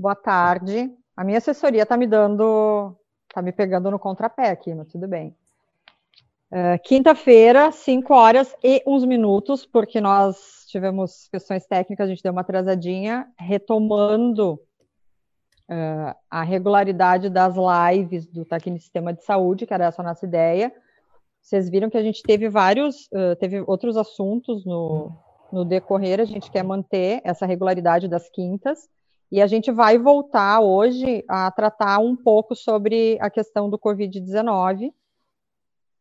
Boa tarde. A minha assessoria está me dando, está me pegando no contrapé aqui, mas tudo bem. Uh, Quinta-feira, 5 horas e uns minutos, porque nós tivemos questões técnicas, a gente deu uma atrasadinha, retomando uh, a regularidade das lives do Taquini Sistema de Saúde, que era essa a nossa ideia. Vocês viram que a gente teve vários, uh, teve outros assuntos no, no decorrer, a gente quer manter essa regularidade das quintas, e a gente vai voltar hoje a tratar um pouco sobre a questão do Covid-19.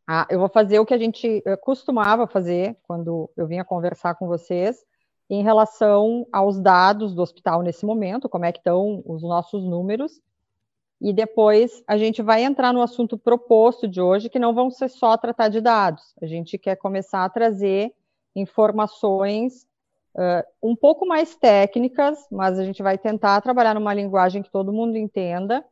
Ah, eu vou fazer o que a gente eh, costumava fazer quando eu vinha conversar com vocês, em relação aos dados do hospital nesse momento, como é que estão os nossos números, e depois a gente vai entrar no assunto proposto de hoje, que não vão ser só tratar de dados. A gente quer começar a trazer informações uh, um pouco mais técnicas, mas a gente vai tentar trabalhar numa linguagem que todo mundo entenda,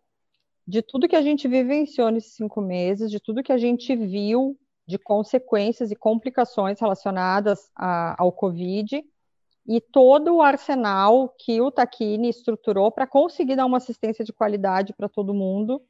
de tudo que a gente vivenciou nesses cinco meses, de tudo que a gente viu de consequências e complicações relacionadas a, ao Covid e todo o arsenal que o Taquini estruturou para conseguir dar uma assistência de qualidade para todo mundo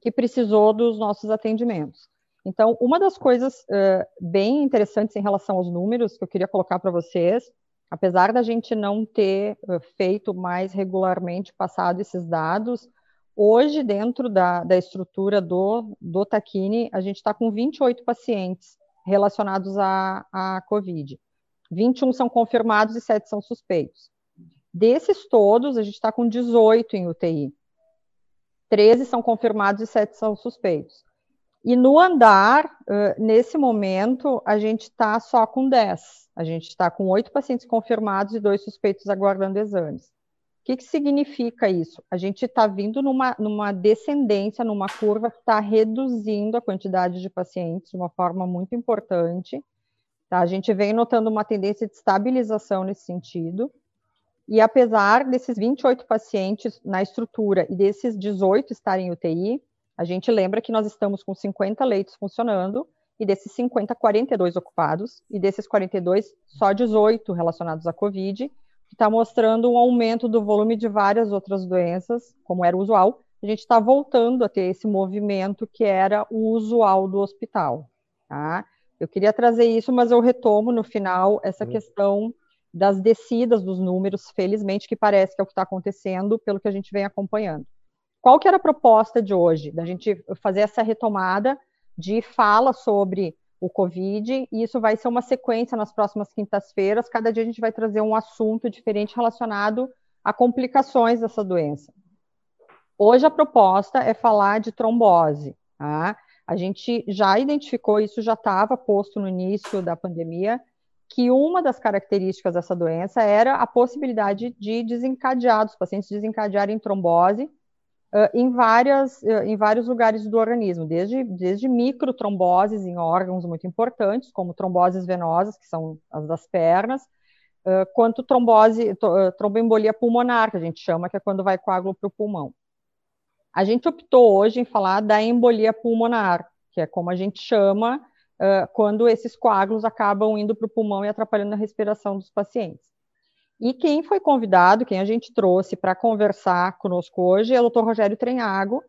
que precisou dos nossos atendimentos. Então, uma das coisas uh, bem interessantes em relação aos números que eu queria colocar para vocês, apesar da gente não ter uh, feito mais regularmente passado esses dados, hoje, dentro da, da estrutura do, do Taquini, a gente está com 28 pacientes relacionados à, à Covid. 21 são confirmados e 7 são suspeitos. Desses todos, a gente está com 18 em UTI. 13 são confirmados e 7 são suspeitos. E no andar, uh, nesse momento, a gente está só com 10. A gente está com oito pacientes confirmados e dois suspeitos aguardando exames. O que, que significa isso? A gente está vindo numa, numa descendência, numa curva que está reduzindo a quantidade de pacientes de uma forma muito importante. Tá? A gente vem notando uma tendência de estabilização nesse sentido. E apesar desses 28 pacientes na estrutura e desses 18 estarem em UTI, a gente lembra que nós estamos com 50 leitos funcionando, e desses 50, 42 ocupados, e desses 42, só 18 relacionados à Covid, que está mostrando um aumento do volume de várias outras doenças, como era usual. A gente está voltando a ter esse movimento que era o usual do hospital. Tá? Eu queria trazer isso, mas eu retomo no final essa uhum. questão das descidas dos números, felizmente, que parece que é o que está acontecendo, pelo que a gente vem acompanhando. Qual que era a proposta de hoje? Da gente fazer essa retomada de fala sobre o Covid, e isso vai ser uma sequência nas próximas quintas-feiras. Cada dia a gente vai trazer um assunto diferente relacionado a complicações dessa doença. Hoje a proposta é falar de trombose. Tá? A gente já identificou, isso já estava posto no início da pandemia, que uma das características dessa doença era a possibilidade de desencadear, dos pacientes desencadearem trombose uh, em, várias, uh, em vários lugares do organismo, desde, desde microtromboses em órgãos muito importantes, como tromboses venosas, que são as das pernas, uh, quanto trombose, tromboembolia pulmonar, que a gente chama, que é quando vai coágulo para o pulmão. A gente optou hoje em falar da embolia pulmonar, que é como a gente chama quando esses coágulos acabam indo para o pulmão e atrapalhando a respiração dos pacientes. E quem foi convidado, quem a gente trouxe para conversar conosco hoje é o Dr. Rogério Trenhago,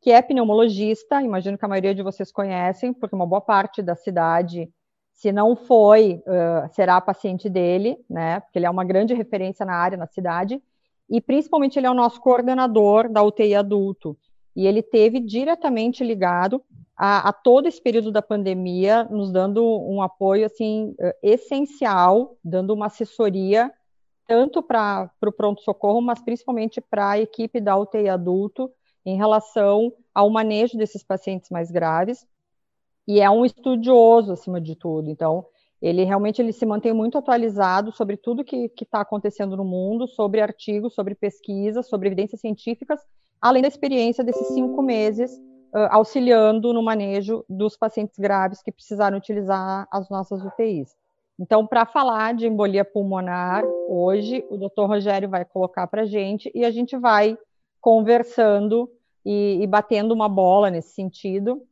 que é pneumologista, imagino que a maioria de vocês conhecem, porque uma boa parte da cidade, se não foi, uh, será paciente dele, né? Porque ele é uma grande referência na área, na cidade, e principalmente ele é o nosso coordenador da UTI adulto. E ele teve diretamente ligado a, a todo esse período da pandemia, nos dando um apoio assim essencial, dando uma assessoria tanto para o pronto-socorro, mas principalmente para a equipe da UTI adulto, em relação ao manejo desses pacientes mais graves. E é um estudioso, acima de tudo. Então, ele realmente ele se mantém muito atualizado sobre tudo que está acontecendo no mundo, sobre artigos, sobre pesquisas, sobre evidências científicas, além da experiência desses cinco meses uh, auxiliando no manejo dos pacientes graves que precisaram utilizar as nossas UTIs. Então, para falar de embolia pulmonar, hoje o Dr. Rogério vai colocar para a gente e a gente vai conversando e, e, batendo uma bola nesse sentido.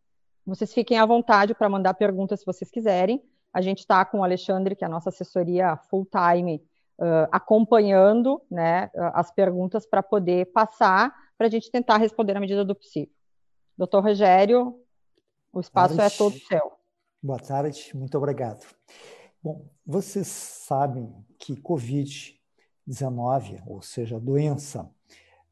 Vocês fiquem à vontade para mandar perguntas se vocês quiserem. A gente está com o Alexandre, que é a nossa assessoria full-time, uh, acompanhando né, as perguntas para poder passar, para a gente tentar responder na medida do possível. Doutor Rogério, o espaço é todo seu. Boa tarde, muito obrigado. Bom, vocês sabem que Covid-19, ou seja, a doença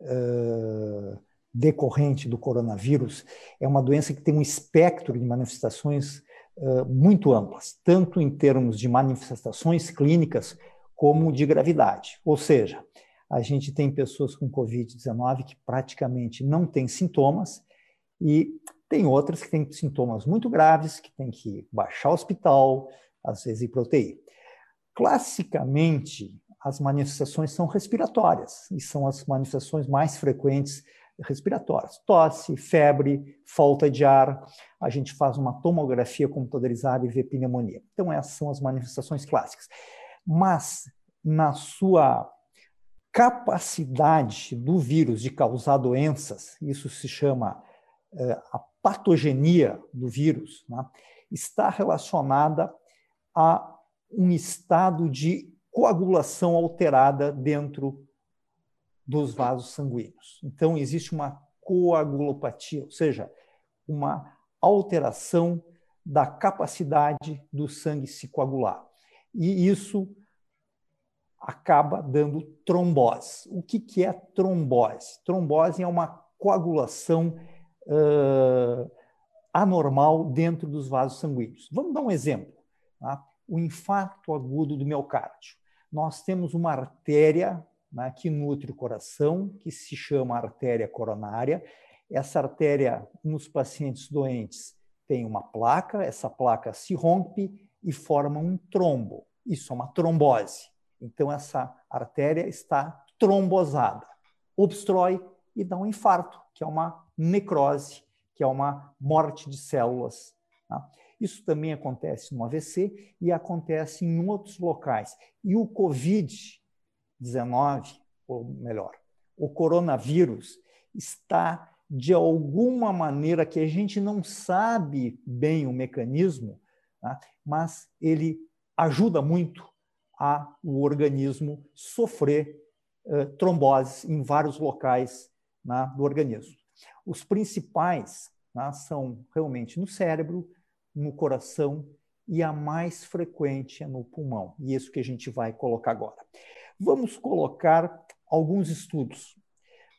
uh, decorrente do coronavírus, é uma doença que tem um espectro de manifestações uh, muito amplas, tanto em termos de manifestações clínicas como de gravidade. Ou seja, a gente tem pessoas com Covid-19 que praticamente não têm sintomas e tem outras que têm sintomas muito graves, que tem que baixar o hospital, às vezes UTI. Classicamente, as manifestações são respiratórias e são as manifestações mais frequentes respiratórias. Tosse, febre, falta de ar. A gente faz uma tomografia computadorizada e vê pneumonia. Então, essas são as manifestações clássicas. Mas, na sua capacidade do vírus de causar doenças, isso se chama é, a patogenia do vírus, né, está relacionada a um estado de coagulação alterada dentro dos vasos sanguíneos. Então, existe uma coagulopatia, ou seja, uma alteração da capacidade do sangue se coagular. E isso acaba dando trombose. O que, que é trombose? Trombose é uma coagulação uh, anormal dentro dos vasos sanguíneos. Vamos dar um exemplo. Tá? O infarto agudo do miocárdio. Nós temos uma artéria né, que nutre o coração, que se chama artéria coronária. Essa artéria, nos pacientes doentes, tem uma placa, essa placa se rompe e forma um trombo. Isso é uma trombose. Então, essa artéria está trombosada, obstrói e dá um infarto, que é uma necrose, que é uma morte de células. Tá? Isso também acontece no AVC e acontece em outros locais. E o Covid-19, ou melhor, o coronavírus, está de alguma maneira que a gente não sabe bem o mecanismo, tá? mas ele ajuda muito a o organismo sofrer uh, tromboses em vários locais né, do organismo. Os principais né, são realmente no cérebro, no coração e a mais frequente é no pulmão. E isso que a gente vai colocar agora. Vamos colocar alguns estudos.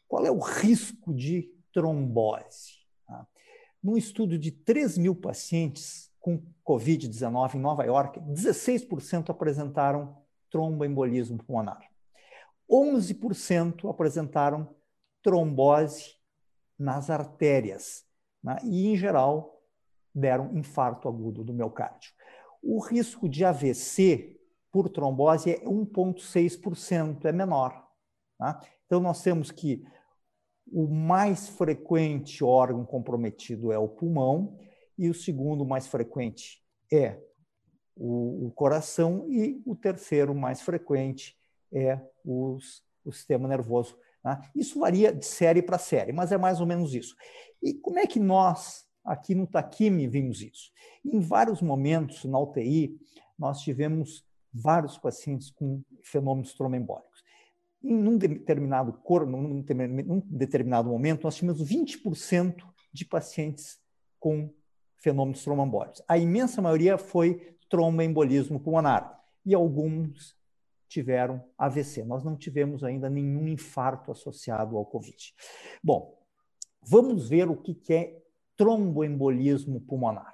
Qual é o risco de trombose? Tá? Num estudo de 3 mil pacientes com Covid-19 em Nova York, 16% apresentaram tromboembolismo pulmonar. 11% apresentaram trombose nas artérias. Né? E, em geral, deram infarto agudo do miocárdio. O risco de AVC por trombose é 1,6%, é menor. Tá? Então, nós temos que o mais frequente órgão comprometido é o pulmão, e o segundo mais frequente é o, o coração, e o terceiro mais frequente é os, o sistema nervoso. Tá? Isso varia de série para série, mas é mais ou menos isso. E como é que nós Aqui no Taquime vimos isso. Em vários momentos na UTI, nós tivemos vários pacientes com fenômenos tromboembólicos. Em um determinado cor, num determinado momento, nós tínhamos 20% de pacientes com fenômenos tromboembólicos. A imensa maioria foi tromboembolismo pulmonar e alguns tiveram AVC. Nós não tivemos ainda nenhum infarto associado ao COVID. Bom, vamos ver o que é tromboembolismo pulmonar.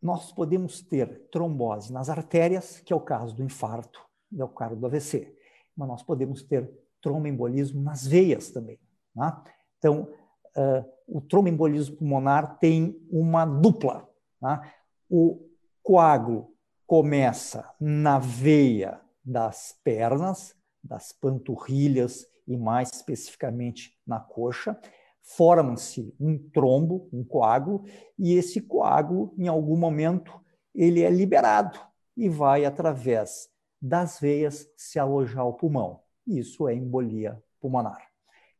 Nós podemos ter trombose nas artérias, que é o caso do infarto, é o caso do AVC, mas nós podemos ter tromboembolismo nas veias também. Né? Então, uh, o tromboembolismo pulmonar tem uma dupla. Né? O coágulo começa na veia das pernas, das panturrilhas e mais especificamente na coxa, forma-se um trombo, um coágulo, e esse coágulo, em algum momento, ele é liberado e vai através das veias se alojar ao pulmão. Isso é embolia pulmonar.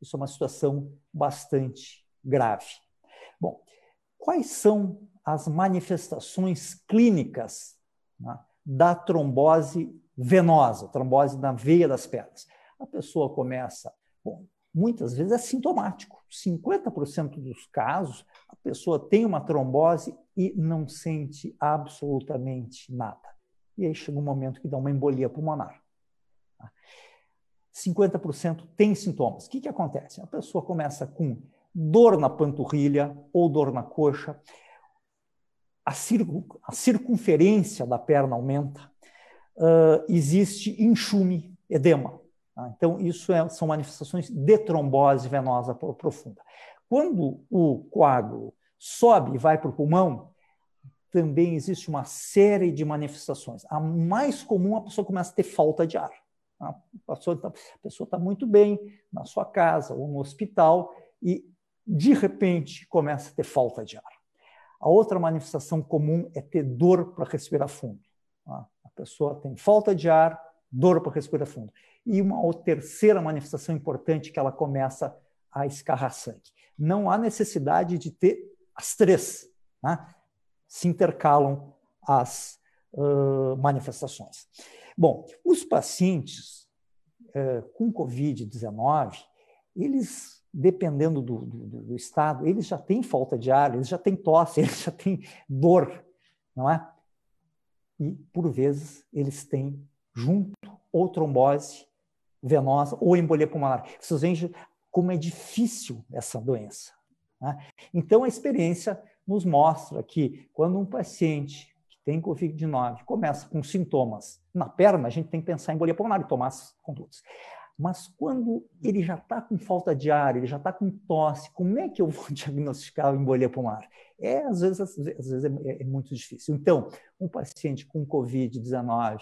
Isso é uma situação bastante grave. Bom, quais são as manifestações clínicas né, da trombose venosa, trombose na veia das pernas. A pessoa começa, bom, muitas vezes é sintomático. 50% dos casos, a pessoa tem uma trombose e não sente absolutamente nada. E aí chega um momento que dá uma embolia pulmonar. 50% tem sintomas. O que, que acontece? A pessoa começa com dor na panturrilha ou dor na coxa, a, a circunferência da perna aumenta, uh, existe enxume, edema. Tá? Então, isso é, são manifestações de trombose venosa profunda. Quando o coágulo sobe e vai para o pulmão, também existe uma série de manifestações. A mais comum, a pessoa começa a ter falta de ar. A pessoa está tá muito bem na sua casa ou no hospital e, de repente, começa a ter falta de ar. A outra manifestação comum é ter dor para respirar fundo. Tá? A pessoa tem falta de ar, dor para respirar fundo. E uma terceira manifestação importante que ela começa a escarrar sangue. Não há necessidade de ter as três. Né? Se intercalam as uh, manifestações. Bom, os pacientes uh, com Covid-19, eles, dependendo do, do, do, estado, eles já têm falta de ar, eles já têm tosse, eles já têm dor, não é? E, por vezes, eles têm junto ou trombose venosa ou embolia pulmonar. Vocês veem como é difícil essa doença. Né? Então, a experiência nos mostra que quando um paciente que tem Covid-19 começa com sintomas na perna, a gente tem que pensar em embolia pulmonar e tomar as condutas. Mas quando ele já está com falta de ar, ele já está com tosse, como é que eu vou diagnosticar a embolia pulmonar? É, às vezes, às vezes é, é muito difícil. Então, um paciente com Covid-19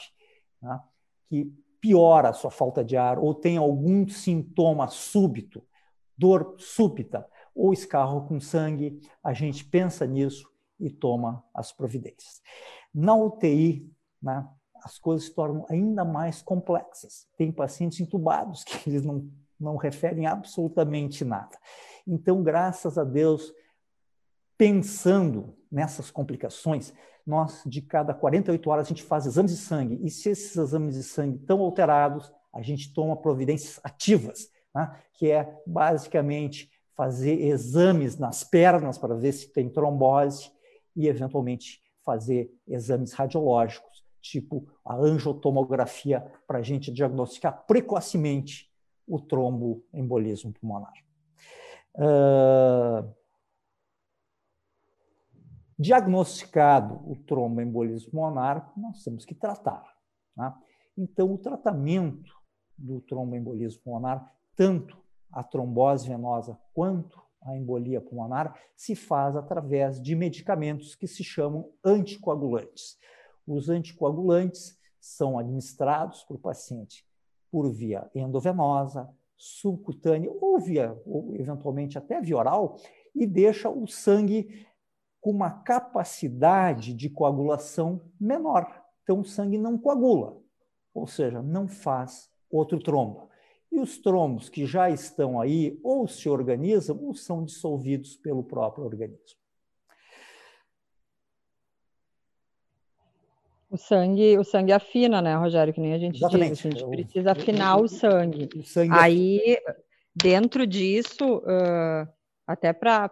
né, que piora a sua falta de ar ou tem algum sintoma súbito, dor súbita ou escarro com sangue, a gente pensa nisso e toma as providências. Na UTI, né, as coisas se tornam ainda mais complexas. Tem pacientes entubados que eles não, não referem absolutamente nada. Então, graças a Deus, pensando nessas complicações, nós, de cada 48 horas, a gente faz exames de sangue. E se esses exames de sangue estão alterados, a gente toma providências ativas, né? que é basicamente fazer exames nas pernas para ver se tem trombose e, eventualmente, fazer exames radiológicos, tipo a angiotomografia, para a gente diagnosticar precocemente o tromboembolismo pulmonar. Uh, Diagnosticado o tromboembolismo pulmonar, nós temos que tratar. Tá? Então, o tratamento do tromboembolismo pulmonar, tanto a trombose venosa quanto a embolia pulmonar, se faz através de medicamentos que se chamam anticoagulantes. Os anticoagulantes são administrados para o paciente por via endovenosa, subcutânea ou via, ou eventualmente até via oral, e deixa o sangue com uma capacidade de coagulação menor. Então, o sangue não coagula, ou seja, não faz outro trombo. E os trombos que já estão aí, ou se organizam, ou são dissolvidos pelo próprio organismo. O sangue, o sangue afina, né, Rogério? Que nem a gente Exatamente. diz, a gente precisa afinar o, o sangue. O sangue aí, dentro disso, uh, até para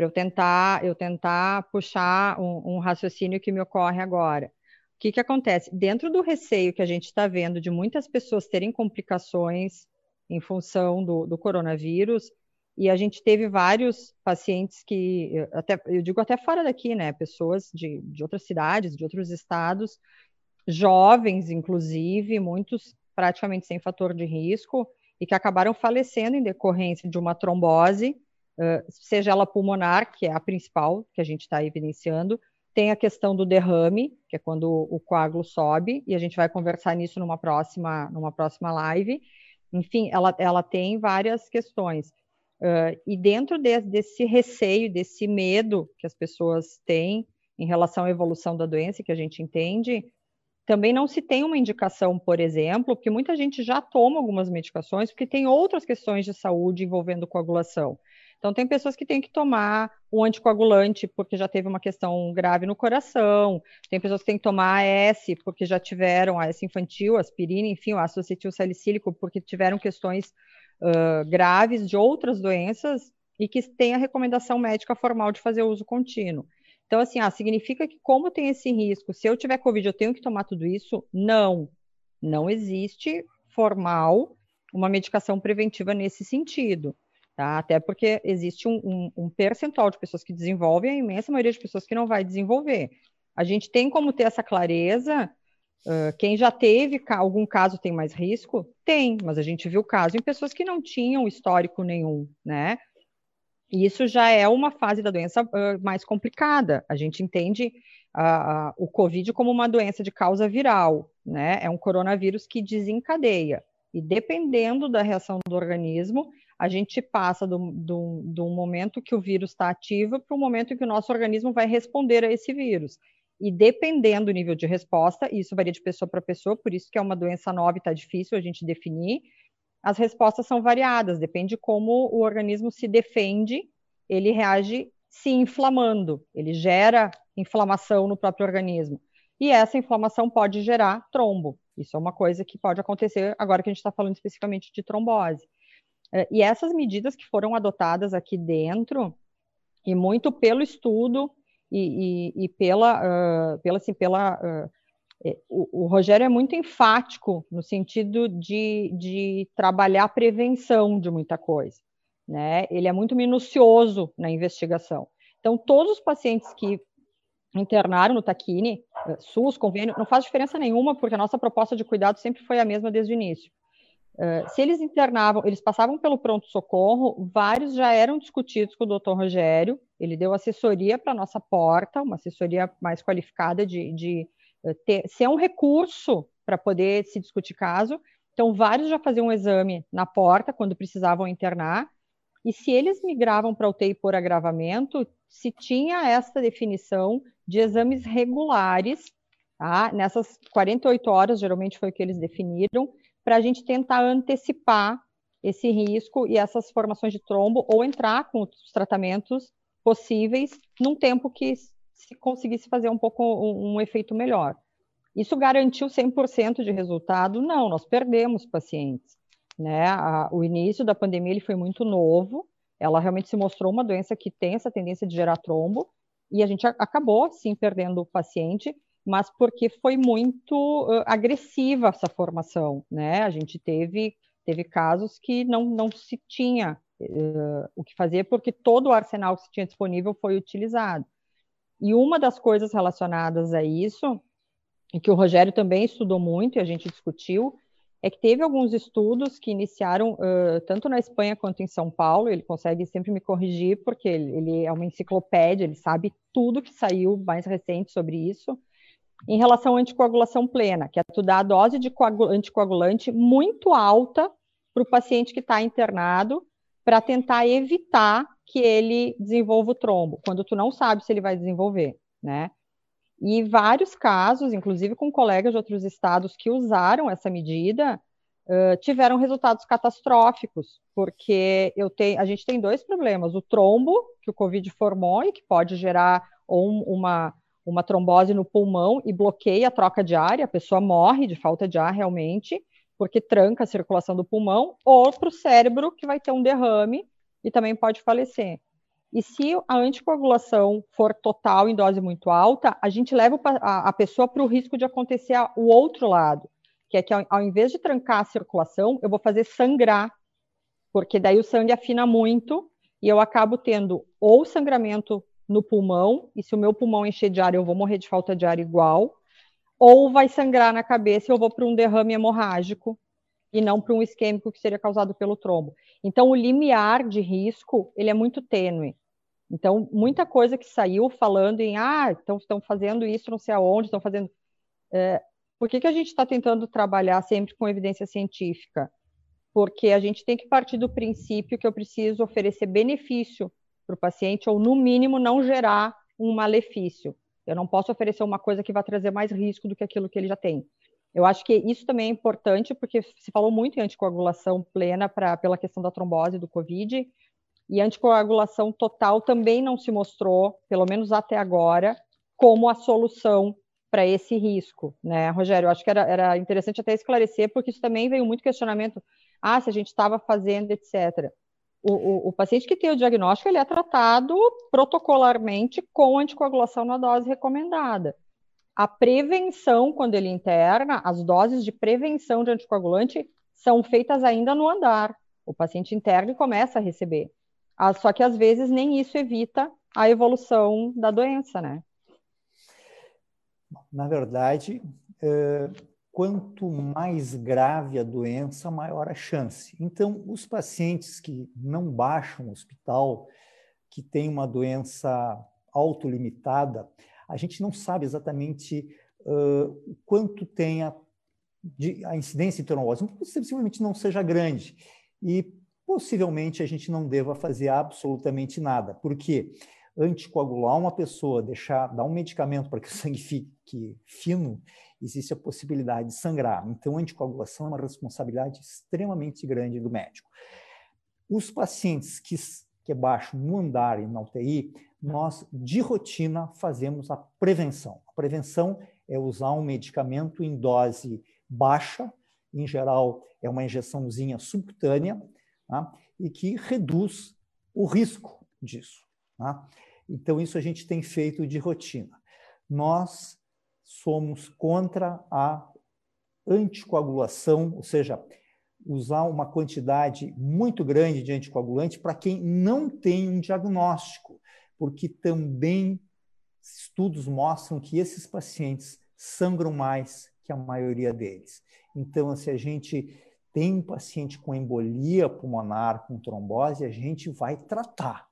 para eu tentar, eu tentar puxar um, um, raciocínio que me ocorre agora. O que, que acontece? Dentro do receio que a gente está vendo de muitas pessoas terem complicações em função do, do, coronavírus, e a gente teve vários pacientes que, até, eu digo até fora daqui, né? Pessoas de, de outras cidades, de outros estados, jovens, inclusive, muitos praticamente sem fator de risco, e que acabaram falecendo em decorrência de uma trombose seja ela pulmonar, que é a principal que a gente está evidenciando, tem a questão do derrame, que é quando o coágulo sobe, e a gente vai conversar nisso numa próxima, numa próxima live. Enfim, ela, ela tem várias questões. Uh, e dentro de, desse receio, desse medo que as pessoas têm em relação à evolução da doença, que a gente entende, também não se tem uma indicação, por exemplo, porque muita gente já toma algumas medicações, porque tem outras questões de saúde envolvendo coagulação. Então, tem pessoas que têm que tomar um anticoagulante porque já teve uma questão grave no coração, tem pessoas que têm que tomar AS porque já tiveram AS infantil, aspirina, enfim, o ácido acetil salicílico porque tiveram questões uh, graves de outras doenças e que tem a recomendação médica formal de fazer uso contínuo. Então, assim, ah, significa que como tem esse risco, se eu tiver Covid, eu tenho que tomar tudo isso? Não. Não existe formal uma medicação preventiva nesse sentido. Tá? Até porque existe um, um, um, percentual de pessoas que desenvolvem, a imensa maioria de pessoas que não vai desenvolver. A gente tem como ter essa clareza. Uh, quem já teve algum caso tem mais risco? Tem, mas a gente viu caso em pessoas que não tinham histórico nenhum, né? E isso já é uma fase da doença uh, mais complicada. A gente entende uh, o Covid como uma doença de causa viral, né? É um coronavírus que desencadeia. E dependendo da reação do organismo, a gente passa do, do, do momento que o vírus está ativo para o momento em que o nosso organismo vai responder a esse vírus. E dependendo do nível de resposta, isso varia de pessoa para pessoa, por isso que é uma doença nova e está difícil a gente definir, as respostas são variadas, depende como o organismo se defende, ele reage se inflamando, ele gera inflamação no próprio organismo. E essa inflamação pode gerar trombo. Isso é uma coisa que pode acontecer agora que a gente está falando especificamente de trombose. É, e essas medidas que foram adotadas aqui dentro, e muito pelo estudo e, e, e pela, uh, pela, assim, pela uh, o, o, Rogério é muito enfático no sentido de, de trabalhar a prevenção de muita coisa. Né? Ele é muito minucioso na investigação. Então, todos os pacientes que internaram no Taquini, eh, SUS, convênio, não faz diferença nenhuma, porque a nossa proposta de cuidado sempre foi a mesma desde o início. Uh, se eles internavam, eles passavam pelo pronto-socorro, vários já eram discutidos com o doutor Rogério, ele deu assessoria para a nossa porta, uma assessoria mais qualificada de, de eh, ter, ser um recurso para poder se discutir caso. Então, vários já faziam um exame na porta quando precisavam internar. E se eles migravam para UTI por agravamento, se tinha essa definição de exames regulares, tá? nessas 48 horas, geralmente foi o que eles definiram, para a gente tentar antecipar esse risco e essas formações de trombo, ou entrar com os tratamentos possíveis num tempo que se conseguisse fazer um pouco um, um efeito melhor. Isso garantiu 100% de resultado? Não, nós perdemos pacientes. Né? A, o início da pandemia ele foi muito novo, ela realmente se mostrou uma doença que tem essa tendência de gerar trombo, e a gente a, acabou, sim, perdendo o paciente, mas porque foi muito uh, agressiva essa formação, né? A gente teve, teve casos que não, não se tinha uh, o que fazer, porque todo o arsenal que se tinha disponível foi utilizado. E uma das coisas relacionadas a isso, e que o Rogério também estudou muito e a gente discutiu, é que teve alguns estudos que iniciaram uh, tanto na Espanha quanto em São Paulo. Ele consegue sempre me corrigir, porque ele, ele, é uma enciclopédia, ele sabe tudo que saiu mais recente sobre isso. Em relação à anticoagulação plena, que é tu dar a dose de anticoagulante muito alta para o paciente que está internado, para tentar evitar que ele desenvolva o trombo, quando tu não sabe se ele vai desenvolver, né? E vários casos, inclusive com colegas de outros estados que usaram essa medida, uh, tiveram resultados catastróficos, porque eu tenho, a gente tem dois problemas: o trombo que o Covid formou e que pode gerar ou uma, uma trombose no pulmão e bloqueia a troca de ar, e a pessoa morre de falta de ar realmente, porque tranca a circulação do pulmão, ou para o cérebro, que vai ter um derrame e também pode falecer. E se a anticoagulação for total em dose muito alta, a gente leva a, pessoa para o risco de acontecer o outro lado, que é que ao, invés de trancar a circulação, eu vou fazer sangrar, porque daí o sangue afina muito e eu acabo tendo ou sangramento no pulmão, e se o meu pulmão encher de ar, eu vou morrer de falta de ar igual, ou vai sangrar na cabeça e eu vou para um derrame hemorrágico, e não para um isquêmico que seria causado pelo trombo. Então, o limiar de risco, ele é muito tênue. Então, muita coisa que saiu falando em, ah, então estão fazendo isso não sei aonde, estão fazendo... É, por que, que a gente está tentando trabalhar sempre com evidência científica? Porque a gente tem que partir do princípio que eu preciso oferecer benefício para o paciente, ou no mínimo não gerar um malefício. Eu não posso oferecer uma coisa que vai trazer mais risco do que aquilo que ele já tem. Eu acho que isso também é importante, porque se falou muito em anticoagulação plena pra, pela questão da trombose do Covid, e anticoagulação total também não se mostrou, pelo menos até agora, como a solução para esse risco, né, Rogério? Eu acho que era, era interessante até esclarecer, porque isso também veio muito questionamento, ah, se a gente estava fazendo, etc. O, o, o, paciente que tem o diagnóstico, ele é tratado protocolarmente com anticoagulação na dose recomendada. A prevenção, quando ele interna, as doses de prevenção de anticoagulante são feitas ainda no andar. O paciente interna e começa a receber. Ah, só que às vezes nem isso evita a evolução da doença, né? Na verdade, é, quanto mais grave a doença, maior a chance. Então, os pacientes que não baixam o hospital, que têm uma doença autolimitada, a gente não sabe exatamente uh, quanto tem a, de, a incidência de trombose, possivelmente não seja grande. E possivelmente a gente não deva fazer absolutamente nada. Por quê? Anticoagular uma pessoa, deixar, dar um medicamento para que o sangue fique fino, existe a possibilidade de sangrar. Então, a anticoagulação é uma responsabilidade extremamente grande do médico. Os pacientes que, que é baixo no andar e na UTI, nós, de rotina, fazemos a prevenção. A prevenção é usar um medicamento em dose baixa, em geral é uma injeçãozinha subcutânea, tá? e que reduz o risco disso. Tá? Então, isso a gente tem feito de rotina. Nós somos contra a anticoagulação, ou seja, usar uma quantidade muito grande de anticoagulante para quem não tem um diagnóstico porque também estudos mostram que esses pacientes sangram mais que a maioria deles. Então, se a gente tem um paciente com embolia pulmonar, com trombose, a gente vai tratar.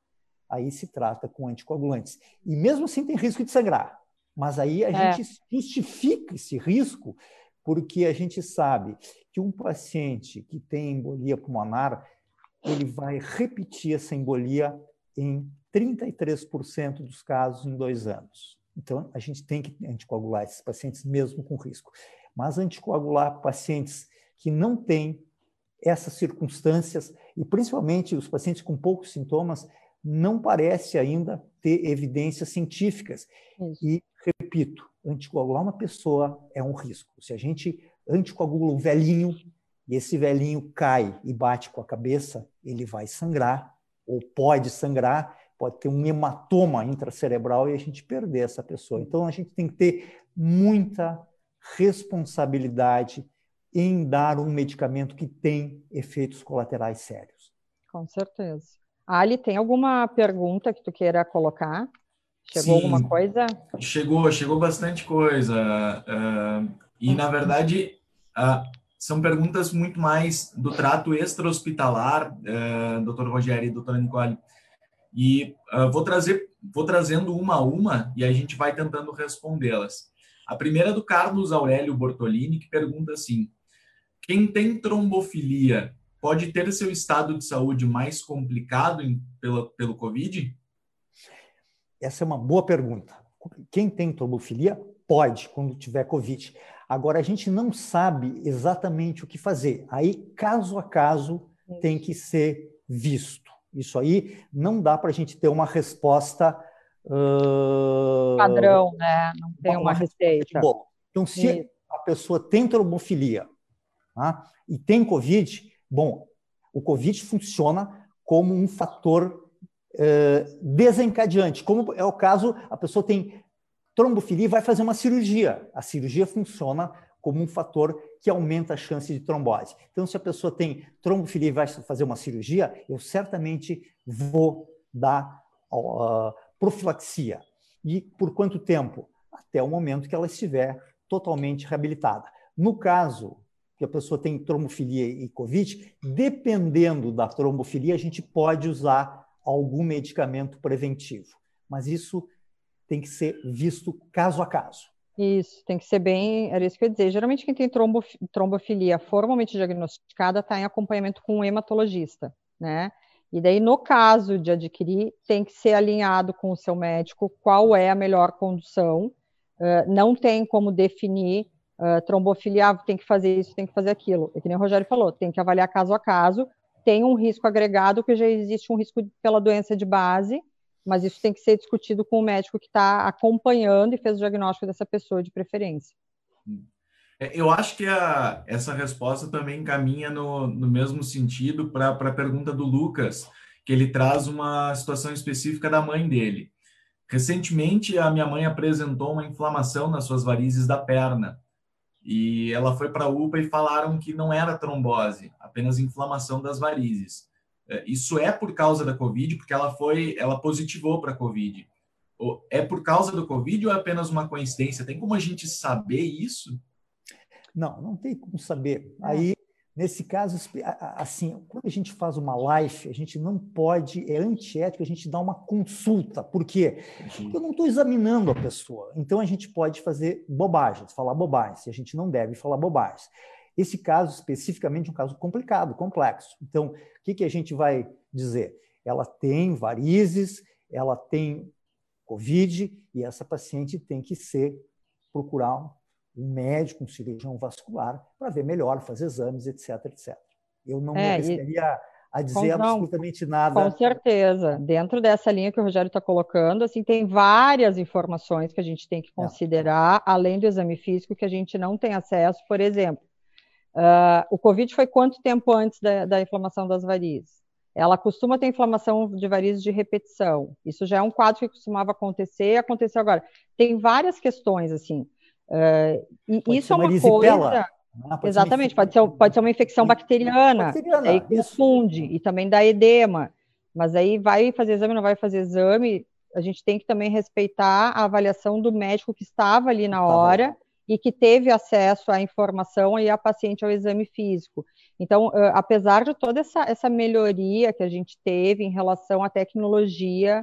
Aí se trata com anticoagulantes. E mesmo assim tem risco de sangrar. Mas aí a é. gente justifica esse risco porque a gente sabe que um paciente que tem embolia pulmonar, ele vai repetir essa embolia em 33% dos casos em dois anos. Então, a gente tem que anticoagular esses pacientes mesmo com risco. Mas anticoagular pacientes que não têm essas circunstâncias, e principalmente os pacientes com poucos sintomas, não parece ainda ter evidências científicas. Isso. E, repito, anticoagular uma pessoa é um risco. Se a gente anticoagula um velhinho, e esse velhinho cai e bate com a cabeça, ele vai sangrar, ou pode sangrar, pode ter um hematoma intracerebral e a gente perder essa pessoa. Então, a gente tem que ter muita responsabilidade em dar um medicamento que tem efeitos colaterais sérios. Com certeza. Ali, tem alguma pergunta que tu queira colocar? Chegou Sim, alguma coisa? Chegou, chegou bastante coisa. Uh, e, na verdade, uh, são perguntas muito mais do trato extra-hospitalar, uh, doutor Rogério e doutora Nicole. E uh, vou trazer, vou trazendo uma a uma e a gente vai tentando respondê-las. A primeira é do Carlos Aurélio Bortolini, que pergunta assim: quem tem trombofilia pode ter seu estado de saúde mais complicado em, pelo, pelo Covid? Essa é uma boa pergunta. Quem tem trombofilia pode, quando tiver Covid. Agora, a gente não sabe exatamente o que fazer. Aí, caso a caso, tem que ser visto. Isso aí não dá para a gente ter uma resposta uh... padrão, né? Não tem uma, uma receita. Então, se Isso. a pessoa tem trombofilia tá? e tem COVID, bom, o COVID funciona como um fator uh, desencadeante. Como é o caso, a pessoa tem trombofilia e vai fazer uma cirurgia. A cirurgia funciona como um fator que aumenta a chance de trombose. Então, se a pessoa tem trombofilia e vai fazer uma cirurgia, eu certamente vou dar uh, profilaxia. E por quanto tempo? Até o momento que ela estiver totalmente reabilitada. No caso que a pessoa tem trombofilia e COVID, dependendo da trombofilia, a gente pode usar algum medicamento preventivo. Mas isso tem que ser visto caso a caso. Isso, tem que ser bem. Era isso que eu ia dizer. Geralmente, quem tem trombo, trombofilia formalmente diagnosticada está em acompanhamento com um hematologista, né? E daí, no caso de adquirir, tem que ser alinhado com o seu médico qual é a melhor condução. Uh, não tem como definir uh, trombofilia, ah, tem que fazer isso, tem que fazer aquilo. É que nem o Rogério falou, tem que avaliar caso a caso, tem um risco agregado, que já existe um risco pela doença de base, mas isso tem que ser discutido com o médico que está acompanhando e fez o diagnóstico dessa pessoa de preferência. É, eu acho que a, essa resposta também caminha no, no mesmo sentido para a pergunta do Lucas, que ele traz uma situação específica da mãe dele. Recentemente, a minha mãe apresentou uma inflamação nas suas varizes da perna. E ela foi para a UPA e falaram que não era trombose, apenas inflamação das varizes. É, isso é por causa da Covid, porque ela foi, ela positivou para a Covid. É por causa do Covid ou é apenas uma coincidência? Tem como a gente saber isso? Não, não tem como saber. É. Aí, nesse caso, assim, quando a gente faz uma live, a gente não pode, é antiético a gente dar uma consulta. Por quê? Porque eu não estou examinando a pessoa. Então, a gente pode fazer bobagens, falar bobagens, e a gente não deve falar bobagens. Esse caso, especificamente, é um caso complicado, complexo. Então, o que, que a gente vai dizer? Ela tem varizes, ela tem Covid, e essa paciente tem que ser procurar um médico, um cirurgião vascular, para ver melhor, fazer exames, etc, etc. Eu não é, me a dizer absolutamente nada. Com certeza. Dentro dessa linha que o Rogério está colocando, assim, tem várias informações que a gente tem que é. considerar, é. além do exame físico, que a gente não tem acesso, por exemplo. Uh, o Covid foi quanto tempo antes da, da, inflamação das varizes? Ela costuma ter inflamação de varizes de repetição. Isso já é um quadro que costumava acontecer, aconteceu agora. Tem várias questões, assim. Uh, e pode isso é uma coisa. Ah, pode exatamente, ser pode, ser, pode ser uma infecção bacteriana, bacteriana aí confunde, isso. e também dá edema. Mas aí vai fazer exame, não vai fazer exame, a gente tem que também respeitar a avaliação do médico que estava ali na hora e que teve acesso à informação e a paciente ao exame físico. Então, apesar de toda essa, essa melhoria que a gente teve em relação à tecnologia,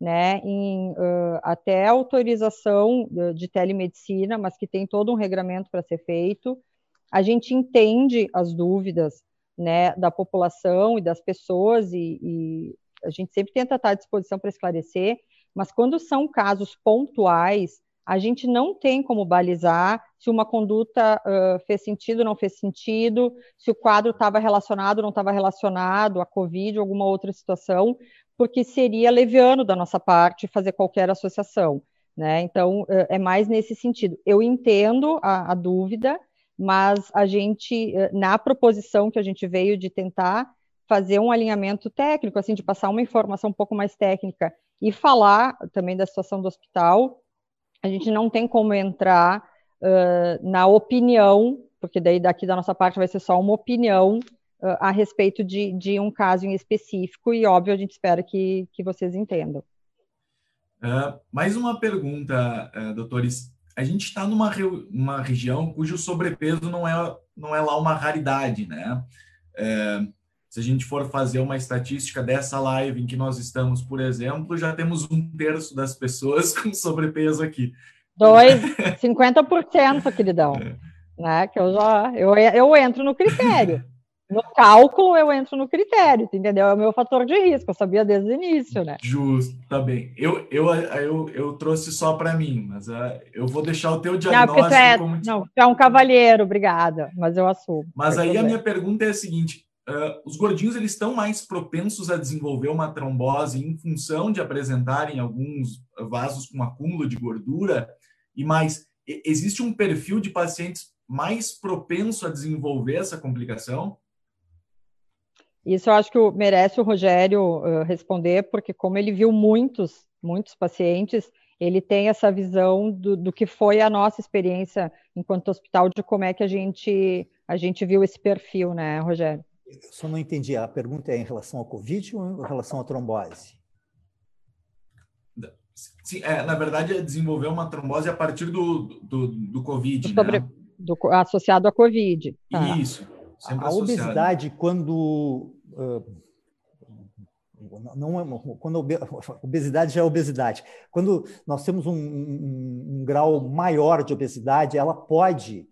né, em uh, até autorização de telemedicina, mas que tem todo um regramento para ser feito, a gente entende as dúvidas, né, da população e das pessoas e, e a gente sempre tenta estar à disposição para esclarecer, mas quando são casos pontuais, a gente não tem como balizar se uma conduta uh, fez sentido ou não fez sentido, se o quadro estava relacionado ou não estava relacionado à Covid ou alguma outra situação, porque seria leviano da nossa parte fazer qualquer associação. Né? Então, uh, é mais nesse sentido. Eu entendo a, a dúvida, mas a gente, uh, na proposição que a gente veio de tentar fazer um alinhamento técnico, assim, de passar uma informação um pouco mais técnica e falar também da situação do hospital, a gente não tem como entrar uh, na opinião, porque daí daqui da nossa parte vai ser só uma opinião uh, a respeito de, de, um caso em específico, e óbvio, a gente espera que, que vocês entendam. Uh, mais uma pergunta, doutores. A gente está numa uma região cujo sobrepeso não é, não é lá uma raridade, né? Se a gente for fazer uma estatística dessa live em que nós estamos, por exemplo, já temos um terço das pessoas com sobrepeso aqui. Dois, 50%, queridão. É. Né? Que eu já eu, eu entro no critério. No cálculo, eu entro no critério, entendeu? É o meu fator de risco, eu sabia desde o início, né? Justo, tá bem. Eu, eu, eu, eu trouxe só para mim, mas uh, eu vou deixar o teu diagnóstico. Não, é, como... não, é um cavalheiro, obrigada, mas eu assumo. Mas aí a minha pergunta é a seguinte: Uh, os gordinhos eles estão mais propensos a desenvolver uma trombose em função de apresentarem alguns vasos com acúmulo de gordura e mais existe um perfil de pacientes mais propenso a desenvolver essa complicação? Isso eu acho que merece o Rogério uh, responder, porque como ele viu muitos, muitos pacientes, ele tem essa visão do, do, que foi a nossa experiência enquanto hospital, de como é que a gente, a gente viu esse perfil, né, Rogério? Eu só não entendi. A pergunta é em relação ao Covid ou em relação à trombose? Sim, é, na verdade, é desenvolver uma trombose a partir do, do, do Covid. Sobre, né? do, associado à Covid. Tá. Isso. a, a obesidade, quando. Uh, não é, quando a obesidade já é obesidade. Quando nós temos um, um, um grau maior de obesidade, ela pode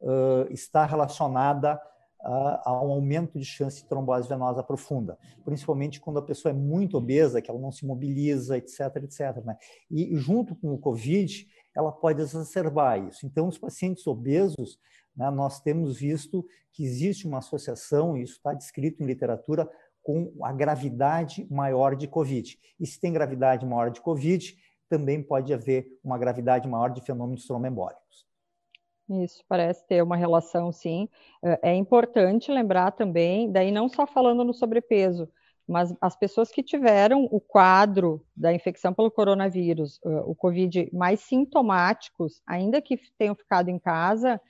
uh, estar relacionada a, um aumento de chance de trombose venosa profunda, principalmente quando a pessoa é muito obesa, que ela não se mobiliza, etc, etc. Né? E junto com o COVID, ela pode exacerbar isso. Então, os pacientes obesos, né, nós temos visto que existe uma associação, isso está descrito em literatura, com a gravidade maior de Covid. E se tem gravidade maior de Covid, também pode haver uma gravidade maior de fenômenos trombembólicos. Isso, parece ter uma relação, sim. É, é importante lembrar também, daí não só falando no sobrepeso, mas as pessoas que tiveram o quadro da infecção pelo coronavírus, o Covid, mais sintomáticos, ainda que tenham ficado em casa,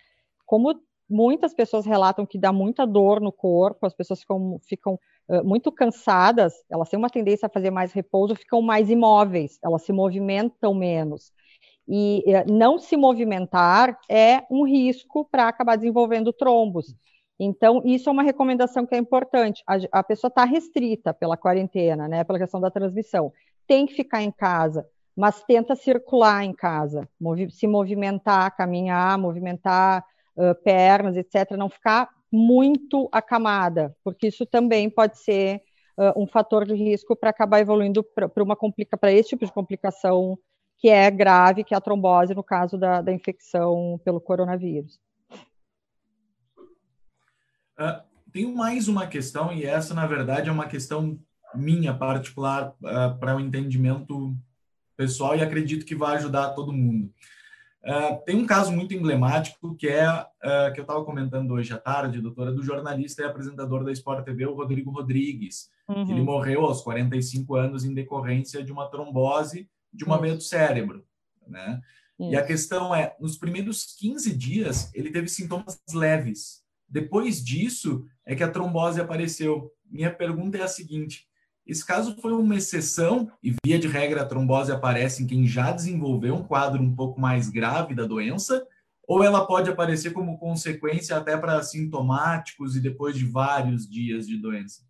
como muitas pessoas relatam que dá muita dor no corpo, as pessoas ficam, ficam uh, muito cansadas, elas têm uma tendência a fazer mais repouso, ficam mais imóveis, elas se movimentam menos. E uh, não se movimentar é um risco para acabar desenvolvendo trombos. Então, isso é uma recomendação que é importante. A, a pessoa está restrita pela quarentena, né, pela questão da transmissão. Tem que ficar em casa, mas tenta circular em casa, movi se movimentar, caminhar, movimentar uh, pernas, etc. Não ficar muito acamada, porque isso também pode ser uh, um fator de risco para acabar evoluindo para uma complica para esse tipo de complicação que é grave, que é a trombose no caso da, da infecção pelo coronavírus. Uh, tenho mais uma questão, e essa, na verdade, é uma questão minha particular uh, para o um entendimento pessoal e acredito que vai ajudar todo mundo. Uh, tem um caso muito emblemático que é uh, que eu estava comentando hoje à tarde, doutora, do jornalista e apresentador da Sport TV, o Rodrigo Rodrigues. Uhum. Ele morreu aos 45 anos em decorrência de uma trombose de uma veia do cérebro, né? Isso. E a questão é, nos primeiros 15 dias, ele teve sintomas leves. Depois disso é que a trombose apareceu. Minha pergunta é a seguinte: esse caso foi uma exceção e via de regra a trombose aparece em quem já desenvolveu um quadro um pouco mais grave da doença, ou ela pode aparecer como consequência até para sintomáticos e depois de vários dias de doença?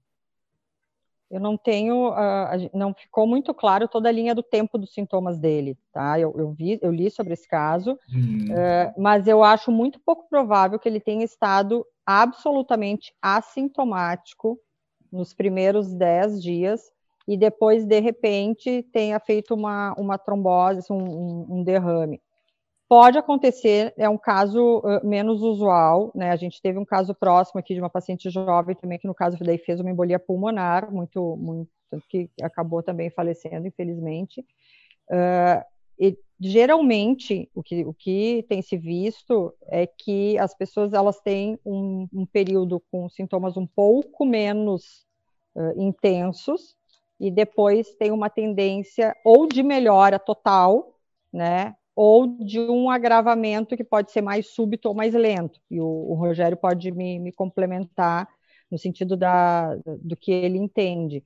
Eu não tenho, uh, não ficou muito claro toda a linha do tempo dos sintomas dele, tá? Eu, eu vi, eu li sobre esse caso, uh, mas eu acho muito pouco provável que ele tenha estado absolutamente assintomático nos primeiros 10 dias e depois, de repente, tenha feito uma, uma trombose, um, um derrame. Pode acontecer, é um caso menos usual, né? A gente teve um caso próximo aqui de uma paciente jovem também, que no caso daí fez uma embolia pulmonar, muito, muito que acabou também falecendo, infelizmente. Uh, e geralmente o que, o que tem se visto é que as pessoas elas têm um, um período com sintomas um pouco menos uh, intensos e depois tem uma tendência ou de melhora total, né, ou de um agravamento que pode ser mais súbito ou mais lento. E o, o Rogério pode me, me, complementar no sentido da, do que ele entende.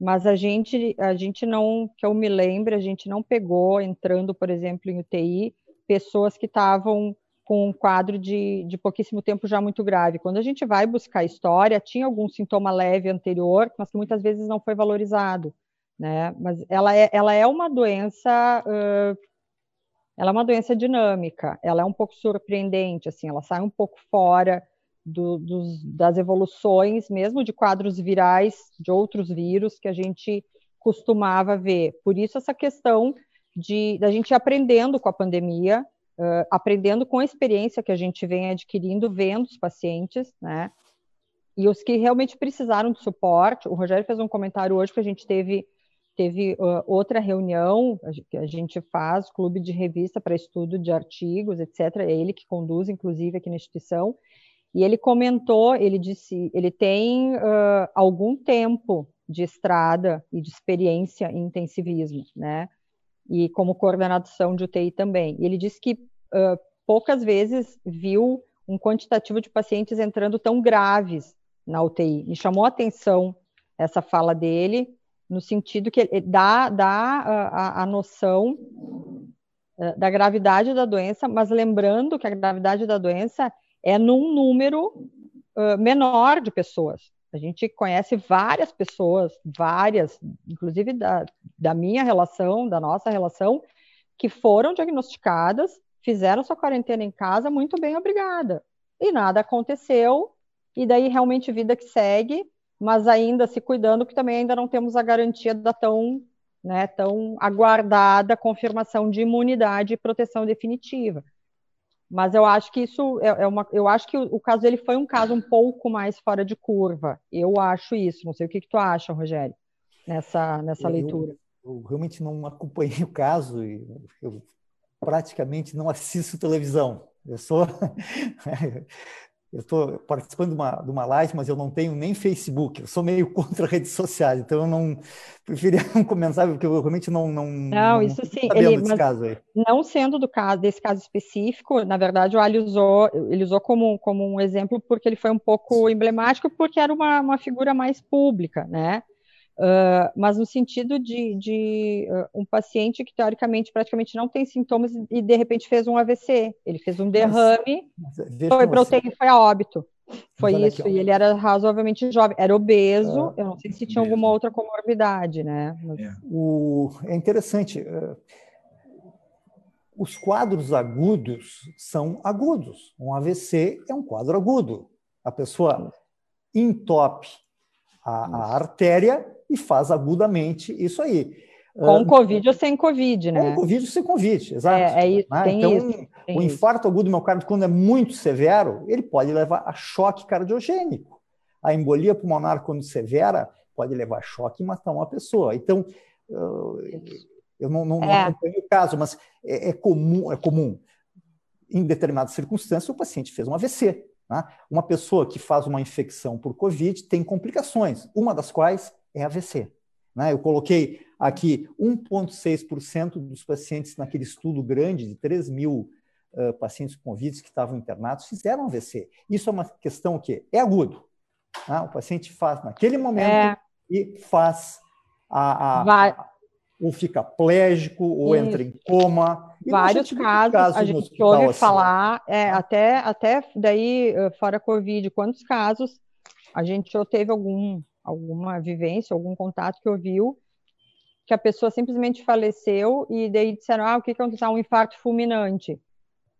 Mas a gente, a gente não, que eu me lembre, a gente não pegou entrando, por exemplo, em UTI, pessoas que estavam com um quadro de, de pouquíssimo tempo já muito grave. Quando a gente vai buscar a história, tinha algum sintoma leve anterior, mas que muitas vezes não foi valorizado, né? Mas ela é, ela é uma doença uh, ela é uma doença dinâmica, ela é um pouco surpreendente, assim, ela sai um pouco fora do, dos, das evoluções, mesmo de quadros virais de outros vírus que a gente costumava ver. Por isso essa questão de da gente aprendendo com a pandemia, uh, aprendendo com a experiência que a gente vem adquirindo, vendo os pacientes, né? E os que realmente precisaram de suporte. O Rogério fez um comentário hoje que a gente teve teve uh, outra reunião que a gente faz, clube de revista para estudo de artigos, etc. É ele que conduz, inclusive, aqui na instituição. E ele comentou, ele disse, ele tem uh, algum tempo de estrada e de experiência em intensivismo, né? E como coordenação de UTI também. E ele disse que uh, poucas vezes viu um quantitativo de pacientes entrando tão graves na UTI. Me chamou a atenção essa fala dele, no sentido que dá, dá a, a noção eh, da gravidade da doença, mas lembrando que a gravidade da doença é num número uh, menor de pessoas. A gente conhece várias pessoas, várias, inclusive da, da minha relação, da nossa relação, que foram diagnosticadas, fizeram sua quarentena em casa, muito bem, obrigada. E nada aconteceu, e daí realmente vida que segue, mas ainda se cuidando, que também ainda não temos a garantia da tão, né, tão aguardada confirmação de imunidade e proteção definitiva. Mas eu acho que isso é, é uma. Eu acho que o, o, caso dele foi um caso um pouco mais fora de curva. Eu acho isso. Não sei o que, que tu acha, Rogério, nessa, nessa eu, leitura. Eu, eu, realmente não acompanhei o caso e eu praticamente não assisto televisão. Eu sou eu estou participando de uma, de uma live, mas eu não tenho nem Facebook, eu sou meio contra redes sociais, então eu não preferia não comentar, porque eu realmente não não Não, isso sim, ele, desse caso aí. não sendo do caso, desse caso específico, na verdade o Ali usou, ele usou como, como um exemplo porque ele foi um pouco emblemático, porque era uma, uma figura mais pública, né? Uh, mas no sentido de, de uh, um paciente que teoricamente praticamente não tem sintomas e de repente fez um AVC, ele fez um derrame, mas, mas foi para UTI, foi a óbito. Foi isso, aqui, e ele era razoavelmente jovem, era obeso, uh, eu não sei se tinha alguma outra comorbidade, né? Mas... É. O, é interessante, os quadros agudos são agudos, um AVC é um quadro agudo, a pessoa entope a, a artéria e faz agudamente isso aí. Com uh, Covid ou sem Covid, né? Com Covid ou sem Covid, exato. É, é isso, né? então, isso, o infarto agudo do miocárdio, quando é muito severo, ele pode levar a choque cardiogênico. A embolia pulmonar, quando severa, pode levar a choque e matar uma pessoa. Então, uh, eu não, não, é. não acompanho o caso, mas é, é, comum, é comum. Em determinadas circunstâncias, o paciente fez um AVC. Né? Uma pessoa que faz uma infecção por Covid tem complicações, uma das quais é AVC. Né? Eu coloquei aqui 1,6% dos pacientes naquele estudo grande de 3 mil uh, pacientes com Covid que estavam internados fizeram AVC. Isso é uma questão que é agudo. Né? O paciente faz naquele momento é. e faz a, a, a, ou fica plégico ou Isso. entra em coma. Vários casos, casos, a gente ouve assim. falar, é, até, até daí, fora Covid, quantos casos a gente ou teve algum alguma vivência, algum contato que ouviu que a pessoa simplesmente faleceu e daí disseram, ah, o que aconteceu? Um infarto fulminante.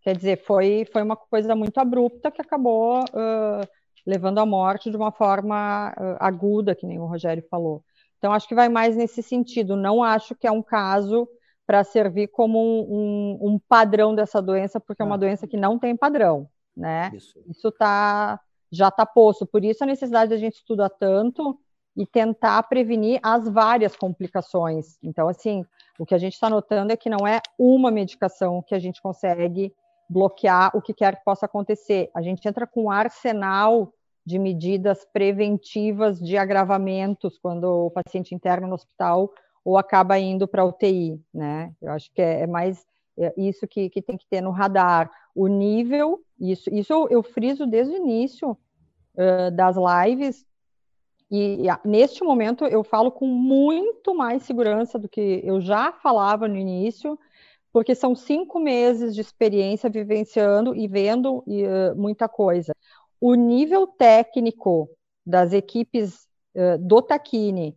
Quer dizer, foi, foi uma coisa muito abrupta que acabou uh, levando à morte de uma forma uh, aguda, que nem o Rogério falou. Então, acho que vai mais nesse sentido. Não acho que é um caso para servir como um, um, um, padrão dessa doença, porque é uma ah. doença que não tem padrão, né? Isso está já está posto. Por isso a necessidade da gente estudar tanto e tentar prevenir as várias complicações. Então, assim, o que a gente está notando é que não é uma medicação que a gente consegue bloquear o que quer que possa acontecer. A gente entra com um arsenal de medidas preventivas de agravamentos quando o paciente interna no hospital ou acaba indo para UTI, né? Eu acho que é, é mais é isso que, que, tem que ter no radar. O nível, isso, isso eu, eu friso desde o início uh, das lives, e, e neste momento eu falo com muito mais segurança do que eu já falava no início, porque são cinco meses de experiência vivenciando e vendo uh, muita coisa. O nível técnico das equipes uh, do Taquini,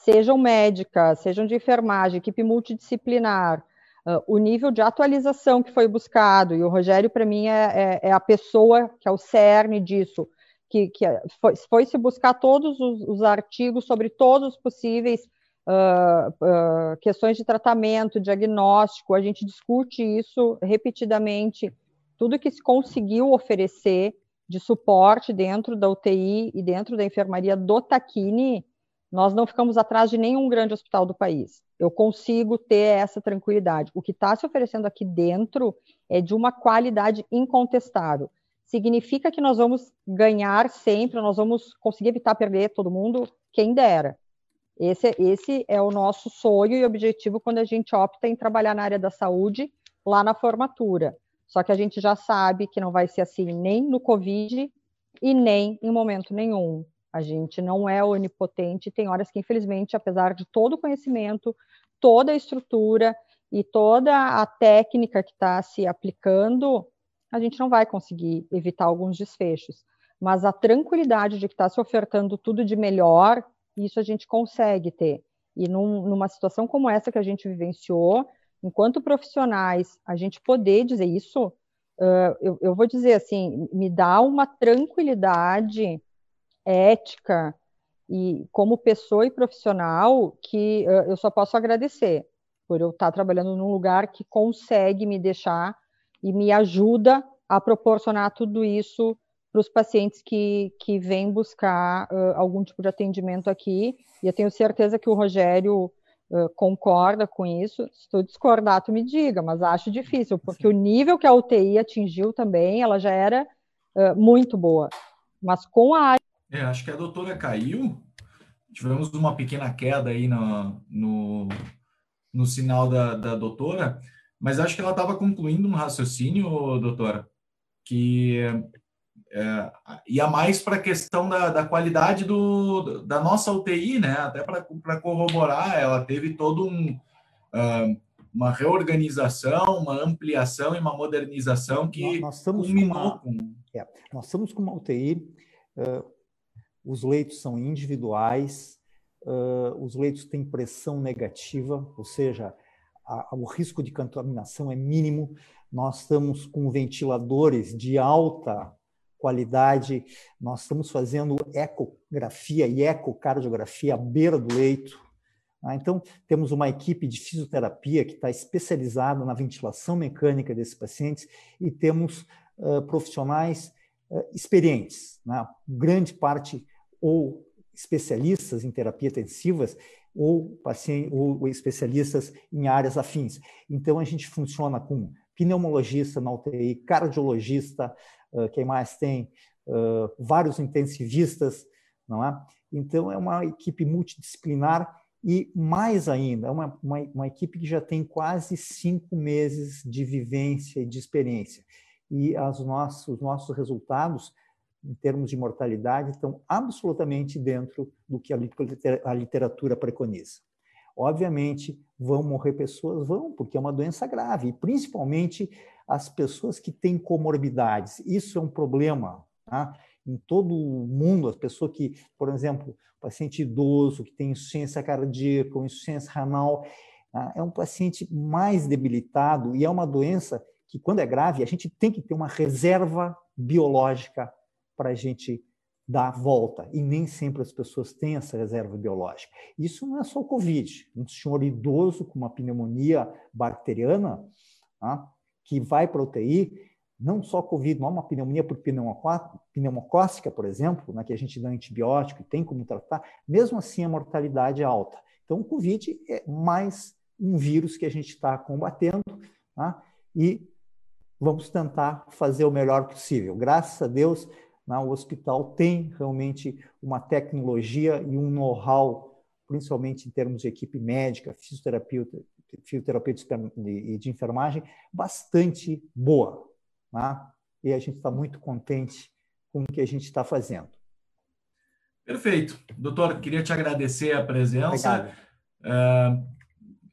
sejam médicas, sejam de enfermagem, equipe multidisciplinar, uh, o nível de atualização que foi buscado, e o Rogério, para mim, é, é, é, a pessoa que é o cerne disso, que, que foi, foi, se buscar todos os, os, artigos sobre todos os possíveis uh, uh, questões de tratamento, diagnóstico, a gente discute isso repetidamente, tudo que se conseguiu oferecer de suporte dentro da UTI e dentro da enfermaria do Taquini, nós não ficamos atrás de nenhum grande hospital do país. Eu consigo ter essa tranquilidade. O que está se oferecendo aqui dentro é de uma qualidade incontestável. Significa que nós vamos ganhar sempre, nós vamos conseguir evitar perder todo mundo, quem dera. Esse, esse é o nosso sonho e objetivo quando a gente opta em trabalhar na área da saúde lá na formatura. Só que a gente já sabe que não vai ser assim nem no Covid e nem em momento nenhum. A gente não é onipotente, tem horas que, infelizmente, apesar de todo o conhecimento, toda a estrutura e toda a técnica que está se aplicando, a gente não vai conseguir evitar alguns desfechos. Mas a tranquilidade de que está se ofertando tudo de melhor, isso a gente consegue ter. E num, numa situação como essa que a gente vivenciou, enquanto profissionais, a gente poder dizer isso, uh, eu, eu vou dizer assim, me dá uma tranquilidade ética e como pessoa e profissional que uh, eu só posso agradecer por eu estar trabalhando num lugar que consegue me deixar e me ajuda a proporcionar tudo isso para os pacientes que, que vêm buscar uh, algum tipo de atendimento aqui. E eu tenho certeza que o Rogério uh, concorda com isso. Se tu discordar, tu me diga, mas acho difícil, porque Sim. o nível que a UTI atingiu também, ela já era uh, muito boa. Mas com a. É, acho que a doutora caiu. Tivemos uma pequena queda aí no, no, no sinal da, da doutora, mas acho que ela estava concluindo um raciocínio, doutora, que é, ia mais para a questão da, da qualidade do, da nossa UTI, né? Até para corroborar, ela teve todo um. Uh, uma reorganização, uma ampliação e uma modernização que nós, nós estamos culminou com, uma, é, nós estamos com uma UTI, uh, os leitos são individuais, uh, os leitos têm pressão negativa, ou seja, a, o risco de contaminação é mínimo. Nós estamos com ventiladores de alta qualidade. Nós estamos fazendo ecografia e ecocardiografia à beira do leito. Ah, então, temos uma equipe de fisioterapia que está especializada na ventilação mecânica desses pacientes e temos uh, profissionais experientes, né? grande parte ou especialistas em terapia intensivas ou, ou especialistas em áreas afins. Então, a gente funciona com pneumologista na UTI, cardiologista, uh, quem mais tem? Uh, vários intensivistas, não é? Então, é uma equipe multidisciplinar e, mais ainda, é uma, uma, uma equipe que já tem quase cinco meses de vivência e de experiência. E as nossos, os nossos resultados, em termos de mortalidade, estão absolutamente dentro do que a literatura preconiza. Obviamente, vão morrer pessoas? Vão, porque é uma doença grave, e principalmente as pessoas que têm comorbidades. Isso é um problema tá? em todo o mundo. As pessoas que, por exemplo, paciente idoso que tem insuficiência cardíaca ou insuficiência renal, tá? é um paciente mais debilitado e é uma doença que, quando é grave, a gente tem que ter uma reserva biológica para a gente dar a volta. E nem sempre as pessoas têm essa reserva biológica. Isso não é só o Covid. Um senhor idoso com uma pneumonia bacteriana, tá? que vai para UTI, não só Covid, não é uma pneumonia por pneumocócica, por exemplo, né, que a gente dá antibiótico e tem como tratar, mesmo assim a mortalidade é alta. Então, o Covid é mais um vírus que a gente está combatendo tá? e vamos tentar fazer o melhor possível. Graças a Deus, o hospital tem realmente uma tecnologia e um know-how, principalmente em termos de equipe médica, fisioterapeuta, fisioterapeuta e de enfermagem, bastante boa. Né? E a gente está muito contente com o que a gente está fazendo. Perfeito. Doutor, queria te agradecer a presença. Uh,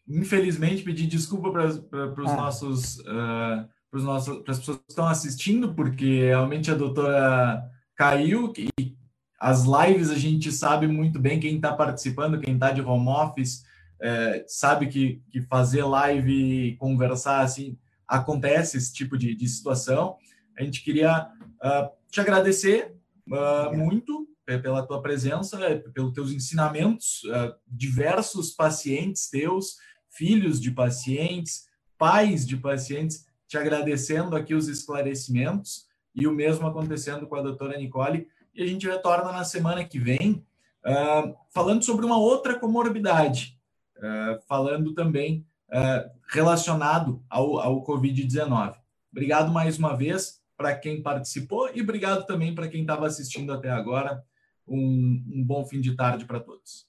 infelizmente, pedir desculpa para, os ah. nossos, uh, para, as pessoas que estão assistindo, porque realmente a doutora caiu e as lives a gente sabe muito bem quem está participando, quem está de home office, é, sabe que, que fazer live e conversar assim acontece esse tipo de, de situação. A gente queria uh, te agradecer uh, muito pela tua presença, pelos teus ensinamentos, uh, diversos pacientes teus, filhos de pacientes, pais de pacientes, te agradecendo aqui os esclarecimentos e o mesmo acontecendo com a doutora Nicole. E a gente retorna na semana que vem falando sobre uma outra comorbidade, uh, falando também uh, relacionado ao, ao Covid-19. Obrigado mais uma vez para quem participou e obrigado também para quem estava assistindo até agora. Um, um bom fim de tarde para todos.